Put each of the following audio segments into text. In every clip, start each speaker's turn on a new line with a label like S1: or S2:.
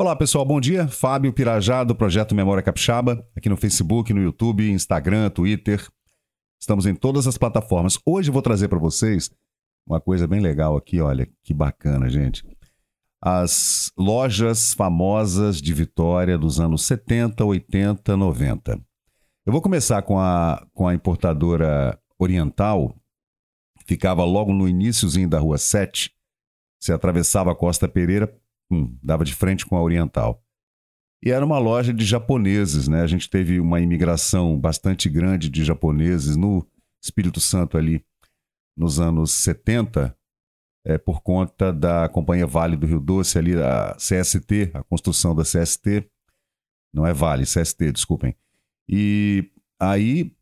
S1: Olá pessoal, bom dia. Fábio Pirajá do Projeto Memória Capixaba, aqui no Facebook, no YouTube, Instagram, Twitter. Estamos em todas as plataformas. Hoje vou trazer para vocês uma coisa bem legal aqui, olha, que bacana, gente. As lojas famosas de Vitória dos anos 70, 80, 90. Eu vou começar com a, com a importadora Oriental, ficava logo no iníciozinho da Rua 7. Você atravessava a Costa Pereira, hum, dava de frente com a Oriental. E era uma loja de japoneses, né? A gente teve uma imigração bastante grande de japoneses no Espírito Santo ali nos anos 70, é, por conta da Companhia Vale do Rio Doce, ali a CST, a construção da CST. Não é Vale, CST, desculpem. E aí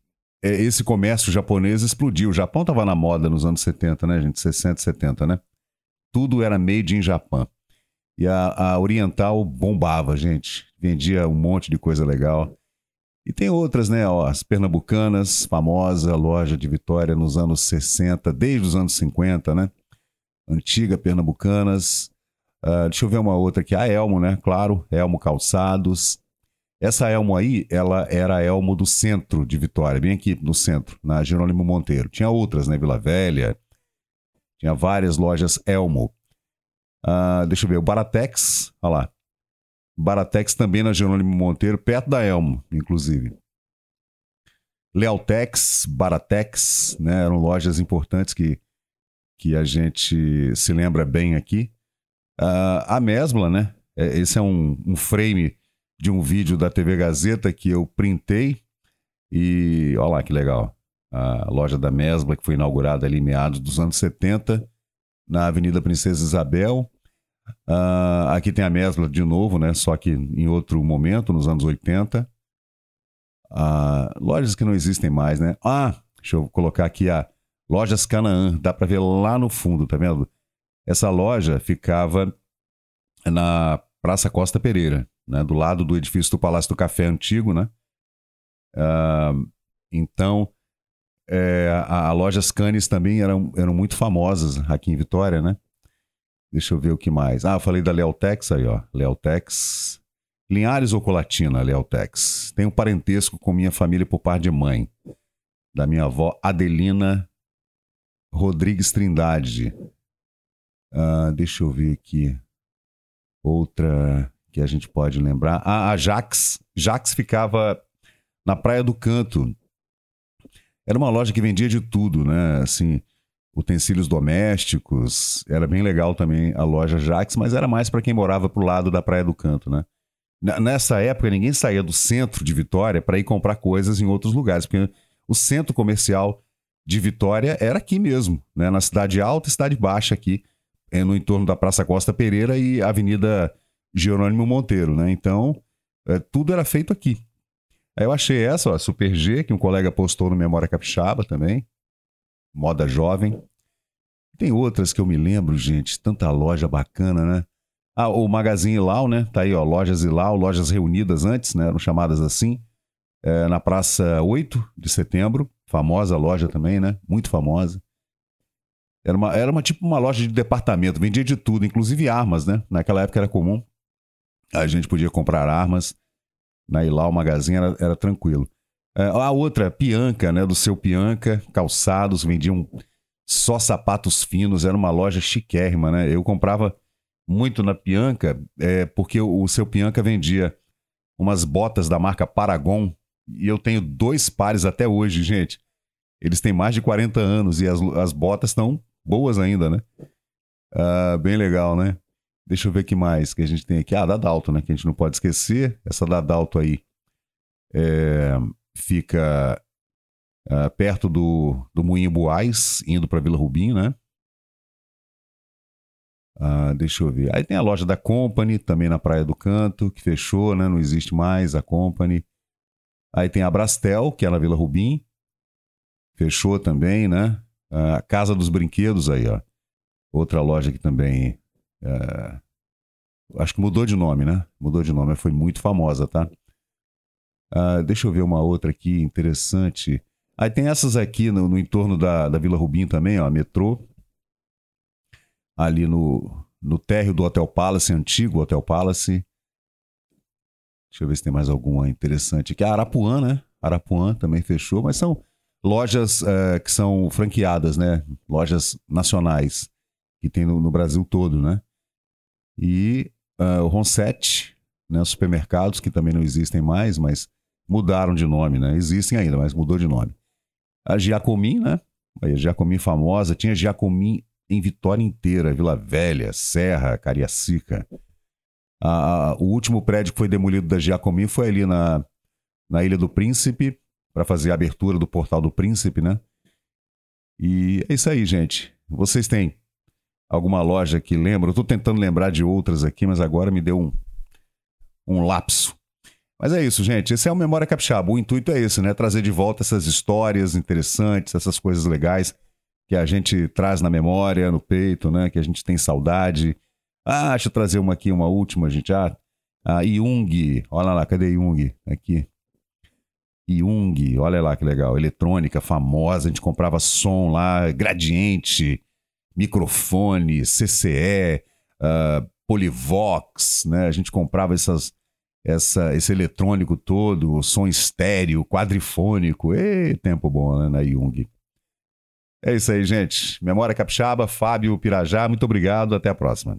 S1: é, esse comércio japonês explodiu. O Japão estava na moda nos anos 70, né, gente? 60, 70, né? Tudo era made in Japão. E a, a Oriental bombava, gente. Vendia um monte de coisa legal. E tem outras, né? Ó, as Pernambucanas, famosa loja de Vitória nos anos 60, desde os anos 50, né? Antiga Pernambucanas. Uh, deixa eu ver uma outra aqui. A Elmo, né? Claro, Elmo Calçados. Essa Elmo aí, ela era a Elmo do centro de Vitória, bem aqui no centro, na Jerônimo Monteiro. Tinha outras, né? Vila Velha, tinha várias lojas Elmo. Uh, deixa eu ver, o Baratex, olha lá. Baratex também na Jerônimo Monteiro, perto da Elmo, inclusive. Lealtex, Baratex, né? Eram lojas importantes que, que a gente se lembra bem aqui. Uh, a Mesbla, né? É, esse é um, um frame de um vídeo da TV Gazeta que eu printei e olha lá que legal. A loja da Mesbla, que foi inaugurada ali em meados dos anos 70, na Avenida Princesa Isabel. Uh, aqui tem a Mesbla de novo, né? Só que em outro momento, nos anos 80. Uh, ah, lojas que não existem mais, né? Ah, deixa eu colocar aqui a Lojas Canaã. Dá para ver lá no fundo, tá vendo? Essa loja ficava na Praça Costa Pereira né, do lado do edifício do Palácio do Café antigo, né? Uh, então, é, a, a lojas Canes também eram, eram muito famosas aqui em Vitória, né? Deixa eu ver o que mais. Ah, falei da Lealtex aí, ó. Lealtex. Linhares ou Colatina, Lealtex. Tenho parentesco com minha família por par de mãe. Da minha avó Adelina Rodrigues Trindade. Ah, deixa eu ver aqui. Outra que a gente pode lembrar. Ah, a Jax. Jax ficava na Praia do Canto. Era uma loja que vendia de tudo, né? Assim, utensílios domésticos. Era bem legal também a loja Jax, mas era mais para quem morava pro lado da Praia do Canto, né? Nessa época, ninguém saía do centro de Vitória para ir comprar coisas em outros lugares, porque o centro comercial de Vitória era aqui mesmo, né? na Cidade Alta e Cidade Baixa, aqui, eh, no entorno da Praça Costa Pereira e Avenida Jerônimo Monteiro, né? Então, é, tudo era feito aqui. Aí eu achei essa, ó, Super G, que um colega postou no Memória Capixaba também. Moda jovem. Tem outras que eu me lembro, gente. Tanta loja bacana, né? Ah, o Magazine Ilau, né? Tá aí, ó. Lojas Ilau, lojas reunidas antes, né? Eram chamadas assim. É, na Praça 8 de Setembro. Famosa loja também, né? Muito famosa. Era uma, era uma tipo uma loja de departamento, vendia de tudo, inclusive armas, né? Naquela época era comum a gente podia comprar armas. Na Ilau Magazine era, era tranquilo. É, a outra, Pianca, né? Do seu Pianca, calçados, vendiam só sapatos finos, era uma loja chiquérrima, né? Eu comprava muito na Pianca, é, porque o, o seu Pianca vendia umas botas da marca Paragon, e eu tenho dois pares até hoje, gente. Eles têm mais de 40 anos e as, as botas estão boas ainda, né? Uh, bem legal, né? Deixa eu ver que mais que a gente tem aqui. Ah, da Dalto, né? Que a gente não pode esquecer. Essa da Dalto aí é, fica é, perto do, do Moinho Boás, indo para Vila Rubim, né? Ah, deixa eu ver. Aí tem a loja da Company, também na Praia do Canto, que fechou, né? Não existe mais a Company. Aí tem a Brastel, que é na Vila Rubim. Fechou também, né? A Casa dos Brinquedos aí, ó. Outra loja que também é, acho que mudou de nome, né? Mudou de nome, foi muito famosa, tá? Uh, deixa eu ver uma outra aqui interessante. Aí tem essas aqui no, no entorno da, da Vila Rubim também, ó, metrô. Ali no, no térreo do Hotel Palace, antigo Hotel Palace. Deixa eu ver se tem mais alguma interessante aqui. A Arapuã, né? Arapuã também fechou, mas são lojas é, que são franqueadas, né? Lojas nacionais que tem no, no Brasil todo, né? E uh, o Ronset, né? Supermercados que também não existem mais, mas mudaram de nome, né? Existem ainda, mas mudou de nome. A Giacomin, né? A Giacomin famosa, tinha Giacomin em Vitória inteira, Vila Velha, Serra, Cariacica. A, a, o último prédio que foi demolido da Giacomin foi ali na, na Ilha do Príncipe, para fazer a abertura do Portal do Príncipe, né? E é isso aí, gente. Vocês têm alguma loja que lembra? Eu estou tentando lembrar de outras aqui, mas agora me deu um, um lapso. Mas é isso, gente. Esse é o Memória Capixaba. O intuito é esse, né? Trazer de volta essas histórias interessantes, essas coisas legais que a gente traz na memória, no peito, né? Que a gente tem saudade. Ah, deixa eu trazer uma aqui, uma última, gente. Ah, a Jung. Olha lá, cadê Jung? Aqui. Jung, olha lá que legal. Eletrônica famosa, a gente comprava som lá, gradiente, microfone, CCE, uh, ah, Polivox, né? A gente comprava essas essa, esse eletrônico todo, som estéreo, quadrifônico. E tempo bom, né, na Jung. É isso aí, gente. Memória Capixaba, Fábio Pirajá, muito obrigado. Até a próxima.